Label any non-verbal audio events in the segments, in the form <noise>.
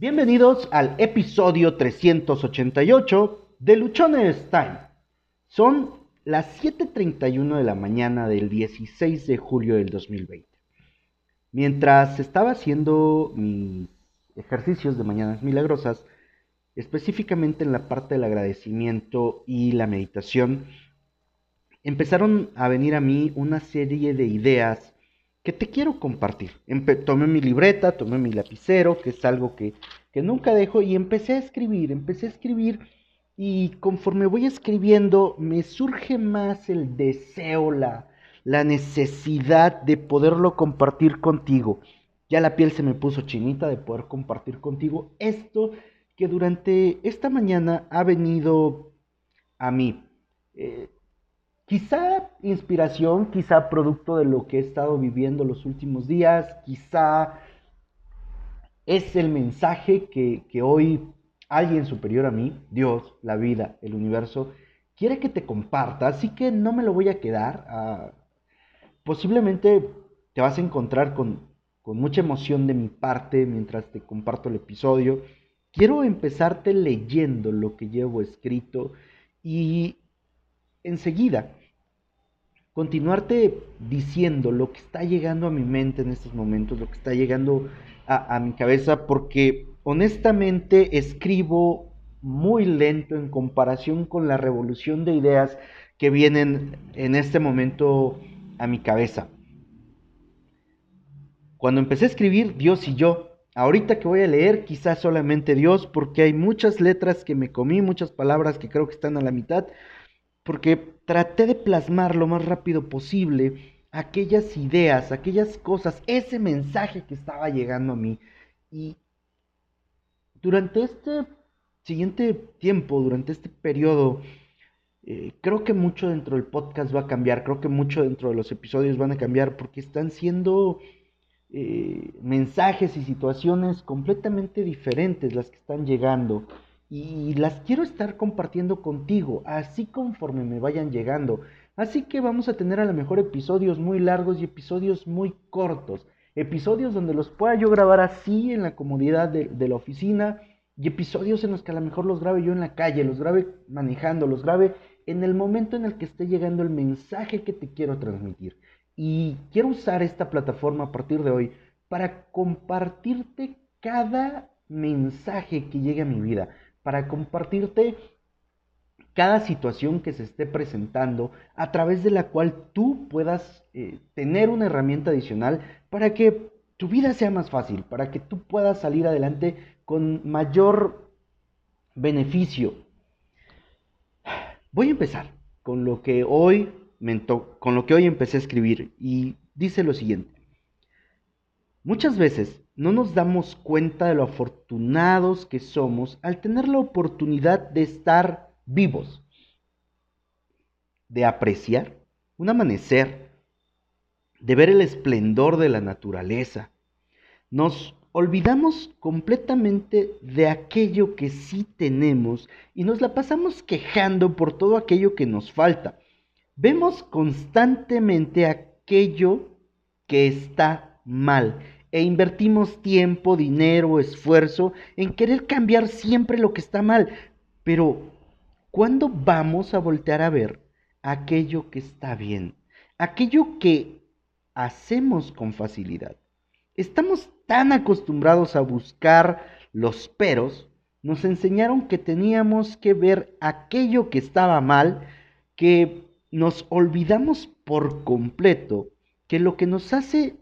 Bienvenidos al episodio 388 de Luchones Time. Son las 7.31 de la mañana del 16 de julio del 2020. Mientras estaba haciendo mis ejercicios de Mañanas Milagrosas, específicamente en la parte del agradecimiento y la meditación, empezaron a venir a mí una serie de ideas que te quiero compartir. tomé mi libreta, tomé mi lapicero, que es algo que, que nunca dejo, y empecé a escribir, empecé a escribir, y conforme voy escribiendo, me surge más el deseo, la, la necesidad de poderlo compartir contigo. Ya la piel se me puso chinita de poder compartir contigo esto que durante esta mañana ha venido a mí. Eh, Quizá inspiración, quizá producto de lo que he estado viviendo los últimos días, quizá es el mensaje que, hoy alguien superior a mí, Dios, la vida, el universo, quiere que te comparta, así que no me lo voy a quedar. Ah, posiblemente te vas a encontrar con, con mucha emoción de mi parte mientras te comparto el episodio. Quiero empezarte leyendo lo que llevo escrito y enseguida continuarte diciendo lo que está llegando a mi mente en estos momentos, lo que está llegando a, mi cabeza, porque honestamente escribo muy lento en comparación con la revolución de ideas que vienen en este momento a mi cabeza. Cuando empecé a escribir Dios y yo, ahorita que voy a leer quizás solamente Dios, porque hay muchas letras que me comí, muchas palabras que creo que están a la mitad, porque traté de plasmar lo más rápido posible aquellas ideas, aquellas cosas, ese mensaje que estaba llegando a mí. Y durante este siguiente tiempo, durante este periodo, eh, creo que mucho dentro del podcast va a cambiar, creo que mucho dentro de los episodios van a cambiar porque están siendo eh, mensajes y situaciones completamente diferentes las que están llegando y las quiero estar compartiendo contigo, así conforme me vayan llegando. Así que vamos a tener a lo mejor episodios muy largos y episodios muy cortos. Episodios donde los pueda yo grabar así en la comodidad de, la oficina y episodios en los que a lo mejor los grabe yo en la calle, los grabe manejando, los grabe en el momento en el que esté llegando el mensaje que te quiero transmitir. Y quiero usar esta plataforma a partir de hoy para compartirte cada mensaje que llegue a mi vida para compartirte cada situación que se esté presentando a través de la cual tú puedas eh, tener una herramienta adicional para que tu vida sea más fácil, para que tú puedas salir adelante con mayor beneficio. Voy a empezar con lo que hoy con lo que hoy empecé a escribir y dice lo siguiente. Muchas veces no nos damos cuenta de lo afortunados que somos al tener la oportunidad de estar vivos, de apreciar un amanecer, de ver el esplendor de la naturaleza. Nos olvidamos completamente de aquello que sí tenemos y nos la pasamos quejando por todo aquello que nos falta. Vemos constantemente aquello que está mal e invertimos tiempo, dinero, esfuerzo en querer cambiar siempre lo que está mal. Pero, ¿cuándo vamos a voltear a ver aquello que está bien? Aquello que hacemos con facilidad. Estamos tan acostumbrados a buscar los peros, nos enseñaron que teníamos que ver aquello que estaba mal, que nos olvidamos por completo que lo que nos hace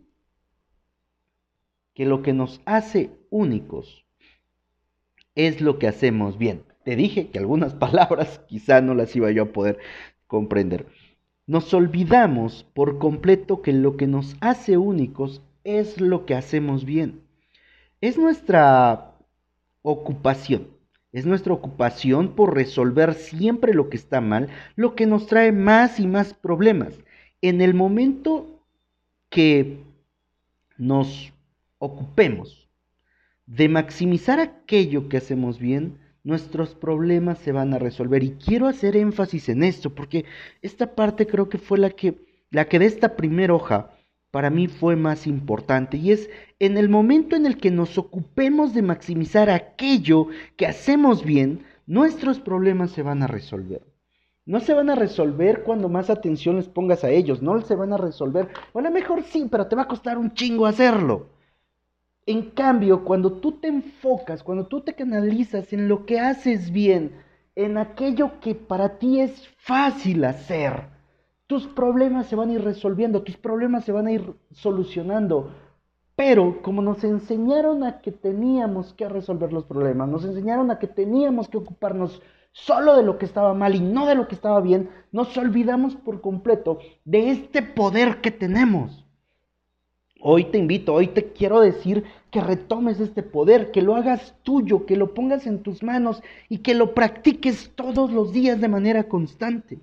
que lo que nos hace únicos es lo que hacemos bien. Te dije que algunas <laughs> palabras quizá no las iba yo a poder comprender. Nos olvidamos por completo que lo que nos hace únicos es lo que hacemos bien. Es nuestra ocupación. Es nuestra ocupación por resolver siempre lo que está mal, lo que nos trae más y más problemas. En el momento que nos ocupemos de maximizar aquello que hacemos bien, nuestros problemas se van a resolver. Y quiero hacer énfasis en esto, porque esta parte creo que fue la que, la que de esta primera hoja para mí fue más importante y es en el momento en el que nos ocupemos de maximizar aquello que hacemos bien, nuestros problemas se van a resolver. No se van a resolver cuando más atención les pongas a ellos, no se van a resolver, o a lo mejor sí, pero te va a costar un chingo hacerlo. En cambio, cuando tú te enfocas, cuando tú te canalizas en lo que haces bien, en aquello que para ti es fácil hacer, tus problemas se van a ir resolviendo, tus problemas se van a ir solucionando. Pero como nos enseñaron a que teníamos que resolver los problemas, nos enseñaron a que teníamos que ocuparnos solo de lo que estaba mal y no de lo que estaba bien, nos olvidamos por completo de este poder que tenemos. Hoy te invito, hoy te quiero decir que retomes este poder, que lo hagas tuyo, que lo pongas en tus manos y que lo practiques todos los días de manera constante.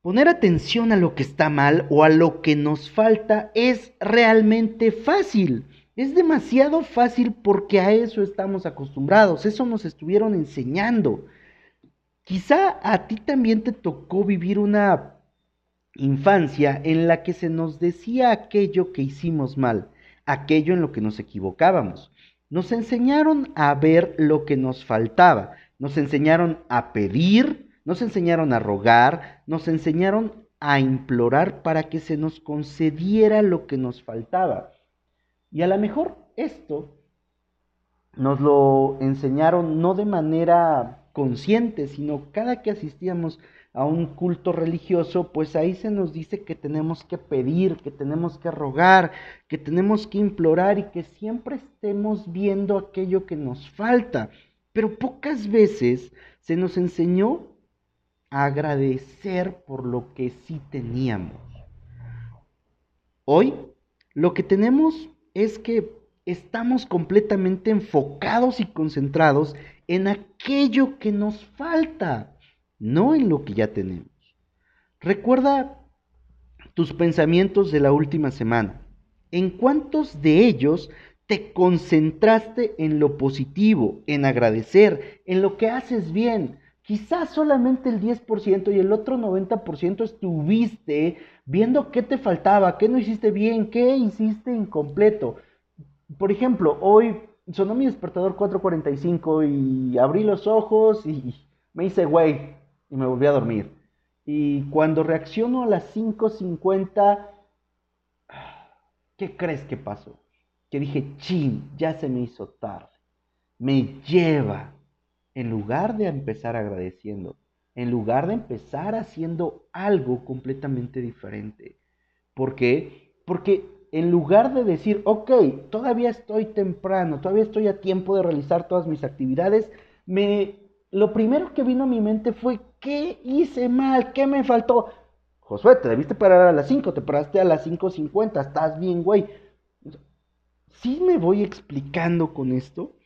Poner atención a lo que está mal o a lo que nos falta es realmente fácil. Es demasiado fácil porque a eso estamos acostumbrados, eso nos estuvieron enseñando. Quizá a ti también te tocó vivir una infancia en la que se nos decía aquello que hicimos mal, aquello en lo que nos equivocábamos. Nos enseñaron a ver lo que nos faltaba, nos enseñaron a pedir, nos enseñaron a rogar, nos enseñaron a implorar para que se nos concediera lo que nos faltaba. Y a lo mejor esto nos lo enseñaron no de manera consciente, sino cada que asistíamos a un culto religioso, pues ahí se nos dice que tenemos que pedir, que tenemos que rogar, que tenemos que implorar y que siempre estemos viendo aquello que nos falta. Pero pocas veces se nos enseñó agradecer por lo que sí teníamos. Hoy lo que tenemos es que estamos completamente enfocados y concentrados en aquello que nos falta, no en lo que ya tenemos. Recuerda tus pensamientos de la última semana. ¿En cuántos de ellos te concentraste en lo positivo, en agradecer, en lo que haces bien? quizás solamente el 10% y el otro 90% estuviste viendo qué te faltaba, qué no hiciste bien, qué hiciste incompleto. Por ejemplo, hoy sonó mi despertador 4.45 y abrí los ojos y me hice güey y me volví a dormir. Y cuando reacciono a las 5.50, ¿qué crees que pasó? Que dije, chin, ya se me hizo tarde. Me lleva en lugar de empezar agradeciendo, en lugar de empezar haciendo algo completamente diferente. ¿Por qué? Porque en lugar de decir, ok, todavía estoy temprano, todavía estoy a tiempo de realizar todas mis actividades, me, lo primero que vino a mi mente fue, ¿qué hice mal? ¿Qué me faltó? Josué, te debiste parar a las 5, te paraste a las 5.50, estás bien, güey. ¿Sí me voy explicando con esto?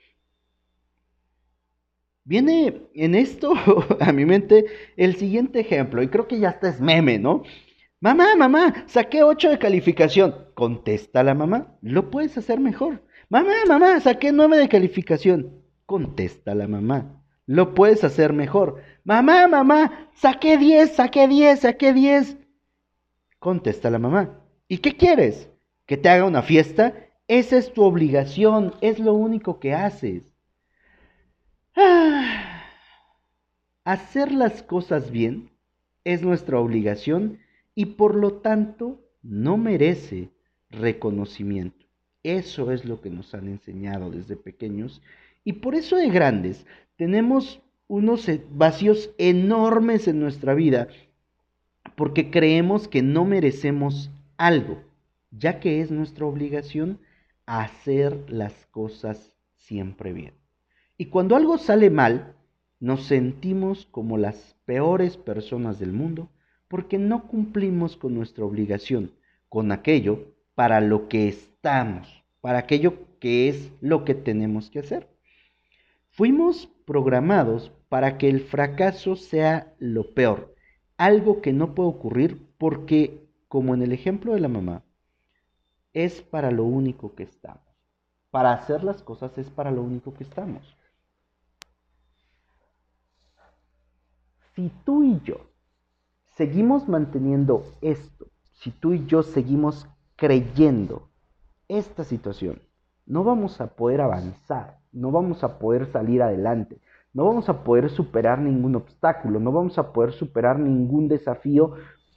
Viene en esto <laughs> a mi mente el siguiente ejemplo, y creo que ya está es meme, ¿no? Mamá, mamá, saqué 8 de calificación. Contesta la mamá, lo puedes hacer mejor. Mamá, mamá, saqué 9 de calificación. Contesta la mamá, lo puedes hacer mejor. Mamá, mamá, saqué 10, saqué 10, saqué 10. Contesta la mamá, ¿y qué quieres? ¿Que te haga una fiesta? Esa es tu obligación, es lo único que haces. Hacer las cosas bien es nuestra obligación y por lo tanto no merece reconocimiento. Eso es lo que nos han enseñado desde pequeños y por eso de grandes tenemos unos e, vacíos enormes en nuestra vida porque creemos que no merecemos algo, ya que es nuestra obligación hacer las cosas siempre bien. Y cuando algo sale mal, nos sentimos como las peores personas del mundo porque no cumplimos con nuestra obligación, con aquello para lo que estamos, para aquello que es lo que tenemos que hacer. Fuimos programados para que el fracaso sea lo peor, algo que no puede ocurrir porque, como en el ejemplo de la mamá, es para lo único que estamos. Para hacer las cosas es para lo único que estamos. si tú y yo seguimos manteniendo esto, si tú y yo seguimos creyendo esta situación, no vamos a poder avanzar, no vamos a poder salir adelante, no vamos a poder superar ningún obstáculo, no vamos a poder superar ningún desafío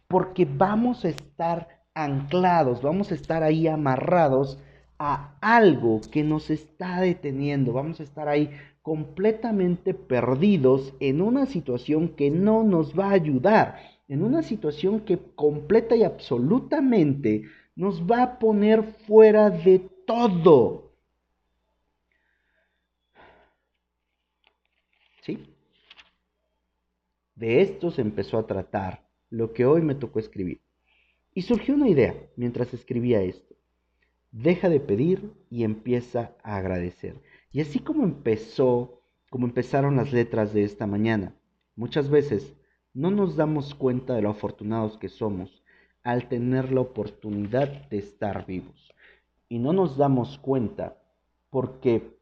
porque vamos a estar anclados, vamos a estar ahí amarrados a algo que nos está deteniendo, vamos a estar ahí completamente perdidos en una situación que no nos va a ayudar, en una situación que completa y absolutamente nos va a poner fuera de todo. ¿Sí? De esto se empezó a tratar lo que hoy me tocó escribir. Y surgió una idea mientras escribía esto. Deja de pedir y empieza a agradecer. Y así como empezó, como empezaron las letras de esta mañana, muchas veces no nos damos cuenta de lo afortunados que somos al tener la oportunidad de estar vivos. Y no nos damos cuenta porque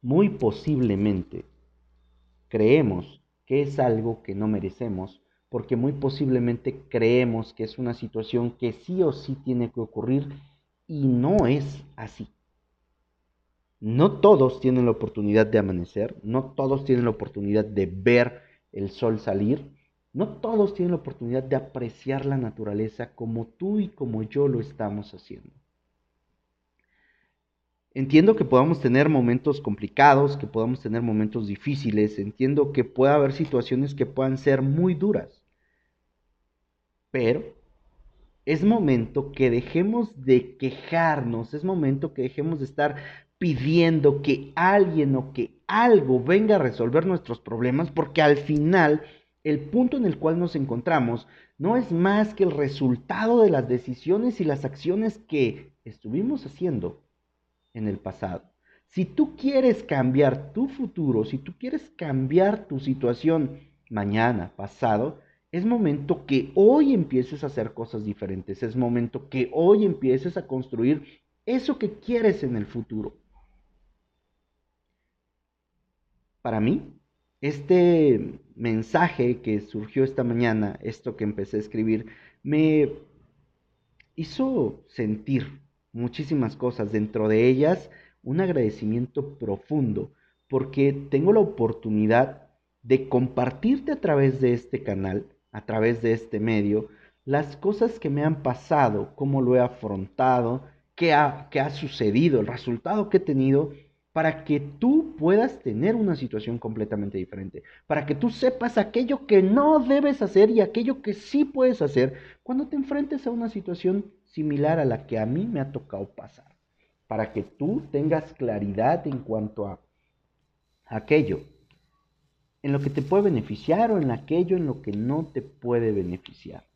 muy posiblemente creemos que es algo que no merecemos porque muy posiblemente creemos que es una situación que sí o sí tiene que ocurrir y no es así. No todos tienen la oportunidad de amanecer, no todos tienen la oportunidad de ver el sol salir, no todos tienen la oportunidad de apreciar la naturaleza como tú y como yo lo estamos haciendo. Entiendo que podamos tener momentos complicados, que podamos tener momentos difíciles, entiendo que pueda haber situaciones que puedan ser muy duras. Pero es momento que dejemos de quejarnos, es momento que dejemos de estar pidiendo que alguien o que algo venga a resolver nuestros problemas, porque al final el punto en el cual nos encontramos no es más que el resultado de las decisiones y las acciones que estuvimos haciendo en el pasado. Si tú quieres cambiar tu futuro, si tú quieres cambiar tu situación mañana, pasado, es momento que hoy empieces a hacer cosas diferentes, es momento que hoy empieces a construir eso que quieres en el futuro. Para mí, este mensaje que surgió esta mañana, esto que empecé a escribir, me hizo sentir muchísimas cosas, dentro de ellas un agradecimiento profundo, porque tengo la oportunidad de compartirte a través de este canal, a través de este medio, las cosas que me han pasado, cómo lo he afrontado, qué ha, qué ha sucedido, el resultado que he tenido, para que tú puedas tener una situación completamente diferente, para que tú sepas aquello que no debes hacer y aquello que sí puedes hacer cuando te enfrentes a una situación similar a la que a mí me ha tocado pasar, para que tú tengas claridad en cuanto a aquello en lo que te puede beneficiar o en aquello en lo que no te puede beneficiar.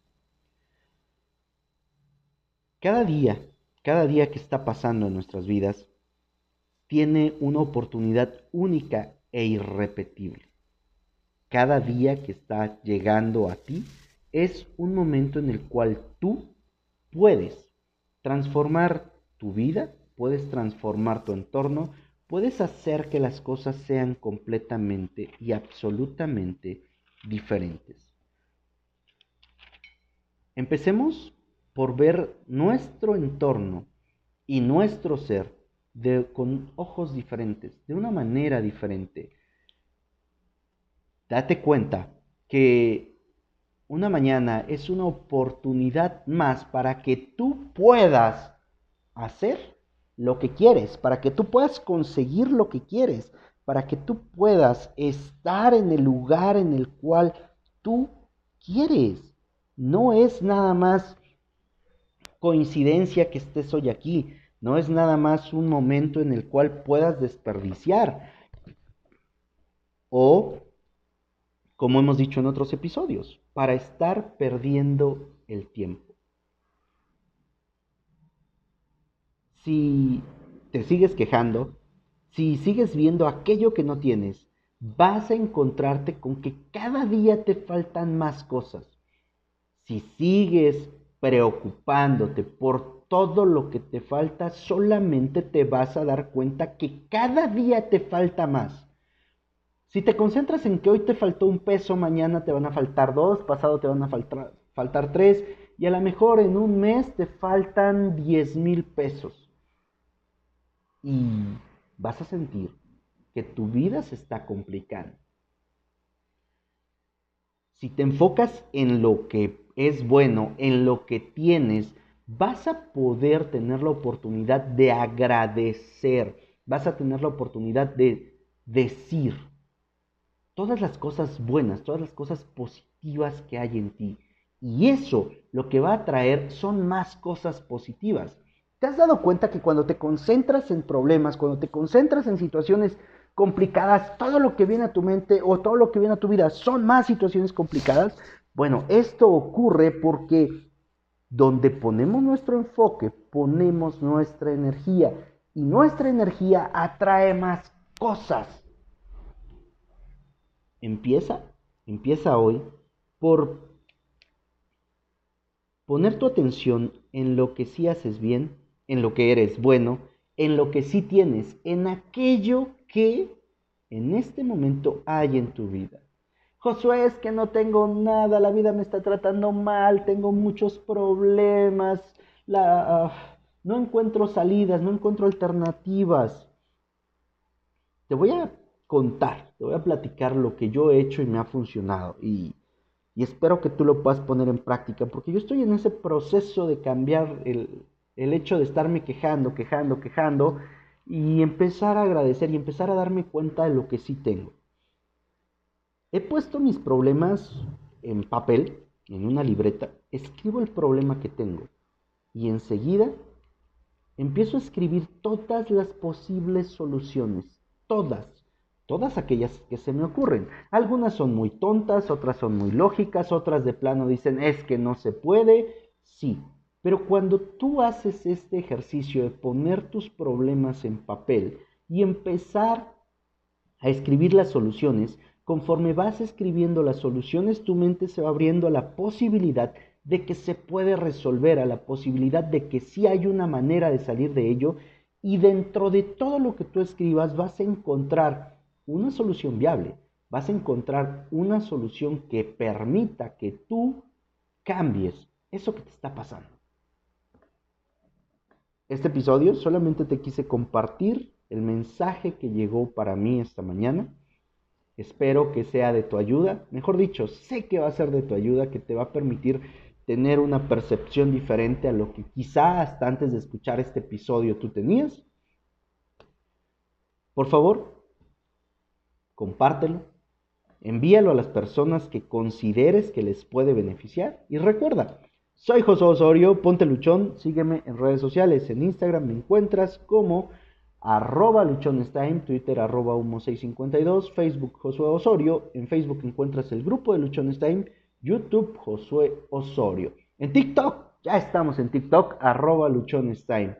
Cada día, cada día que está pasando en nuestras vidas, tiene una oportunidad única e irrepetible. Cada día que está llegando a ti es un momento en el cual tú puedes transformar tu vida, puedes transformar tu entorno, puedes hacer que las cosas sean completamente y absolutamente diferentes. Empecemos por ver nuestro entorno y nuestro ser con ojos diferentes, de una manera diferente. Date cuenta que una mañana es una oportunidad más para que tú puedas hacer lo que quieres, para que tú puedas conseguir lo que quieres, para que tú puedas estar en el lugar en el cual tú quieres. No es nada más coincidencia que estés hoy aquí, no es nada más un momento en el cual puedas desperdiciar o, como hemos dicho en otros episodios, para estar perdiendo el tiempo. Si te sigues quejando, si sigues viendo aquello que no tienes, vas a encontrarte con que cada día te faltan más cosas. Si sigues preocupándote por todo lo que te falta, solamente te vas a dar cuenta que cada día te falta más. Si te concentras en que hoy te faltó un peso, mañana te van a faltar dos, pasado te van a faltar, faltar tres, y a lo mejor en un mes te faltan 10 mil pesos. Y vas a sentir que tu vida se está complicando. Si te enfocas en lo que es bueno, en lo que tienes, vas a poder tener la oportunidad de agradecer, vas a tener la oportunidad de decir todas las cosas buenas, todas las cosas positivas que hay en ti. Y eso lo que va a traer son más cosas positivas. ¿Te has dado cuenta que cuando te concentras en problemas, cuando te concentras en situaciones complicadas, todo lo que viene a tu mente o todo lo que viene a tu vida son más situaciones complicadas? Bueno, esto ocurre porque donde ponemos nuestro enfoque, ponemos nuestra energía y nuestra energía atrae más cosas. Empieza, empieza hoy por poner tu atención en lo que sí haces bien, en lo que eres bueno, en lo que sí tienes, en aquello que en este momento hay en tu vida. Josué, es que no tengo nada, la vida me está tratando mal, tengo muchos problemas, la, ah, no encuentro salidas, no encuentro alternativas. Te voy a contar, te voy a platicar lo que yo he hecho y me ha funcionado y, espero que tú lo puedas poner en práctica, porque yo estoy en ese proceso de cambiar el, el hecho de estarme quejando, quejando, quejando y empezar a agradecer y empezar a darme cuenta de lo que sí tengo. He puesto mis problemas en papel, en una libreta, escribo el problema que tengo y enseguida empiezo a escribir todas las posibles soluciones, todas, todas aquellas que se me ocurren. Algunas son muy tontas, otras son muy lógicas, otras de plano dicen es que no se puede, sí. Pero cuando tú haces este ejercicio de poner tus problemas en papel y empezar a escribir las soluciones, Conforme vas escribiendo las soluciones, tu mente se va abriendo a la posibilidad de que se puede resolver, a la posibilidad de que sí hay una manera de salir de ello y dentro de todo lo que tú escribas vas a encontrar una solución viable, vas a encontrar una solución que permita que tú cambies eso que te está pasando. Este episodio solamente te quise compartir el mensaje que llegó para mí esta mañana Espero que sea de tu ayuda. Mejor dicho, sé que va a ser de tu ayuda, que te va a permitir tener una percepción diferente a lo que quizá hasta antes de escuchar este episodio tú tenías. Por favor, compártelo, envíalo a las personas que consideres que les puede beneficiar y recuerda, soy José Osorio, ponte luchón, sígueme en redes sociales, en Instagram me encuentras como arroba luchonestime, Twitter arroba humo652, Facebook Josué Osorio, en Facebook encuentras el grupo de Luchonestime, YouTube Josué Osorio. En TikTok, ya estamos en TikTok, arroba luchonestime.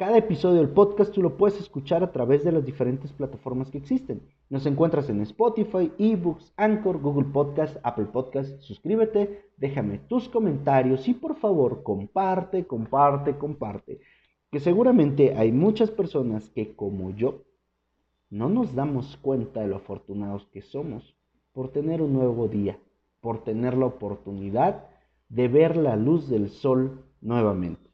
Cada episodio del podcast tú lo puedes escuchar a través de las diferentes plataformas que existen. Nos encuentras en Spotify, eBooks, Anchor, Google Podcast, Apple Podcast. Suscríbete, déjame tus comentarios y por favor comparte, comparte, comparte que seguramente hay muchas personas que como yo no nos damos cuenta de lo afortunados que somos por tener un nuevo día, por tener la oportunidad de ver la luz del sol nuevamente.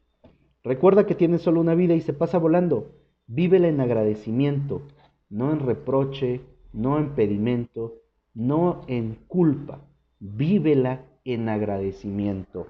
Recuerda que tienes solo una vida y se pasa volando. Vívela en agradecimiento, no en reproche, no en pedimento, no en culpa. Vívela en agradecimiento.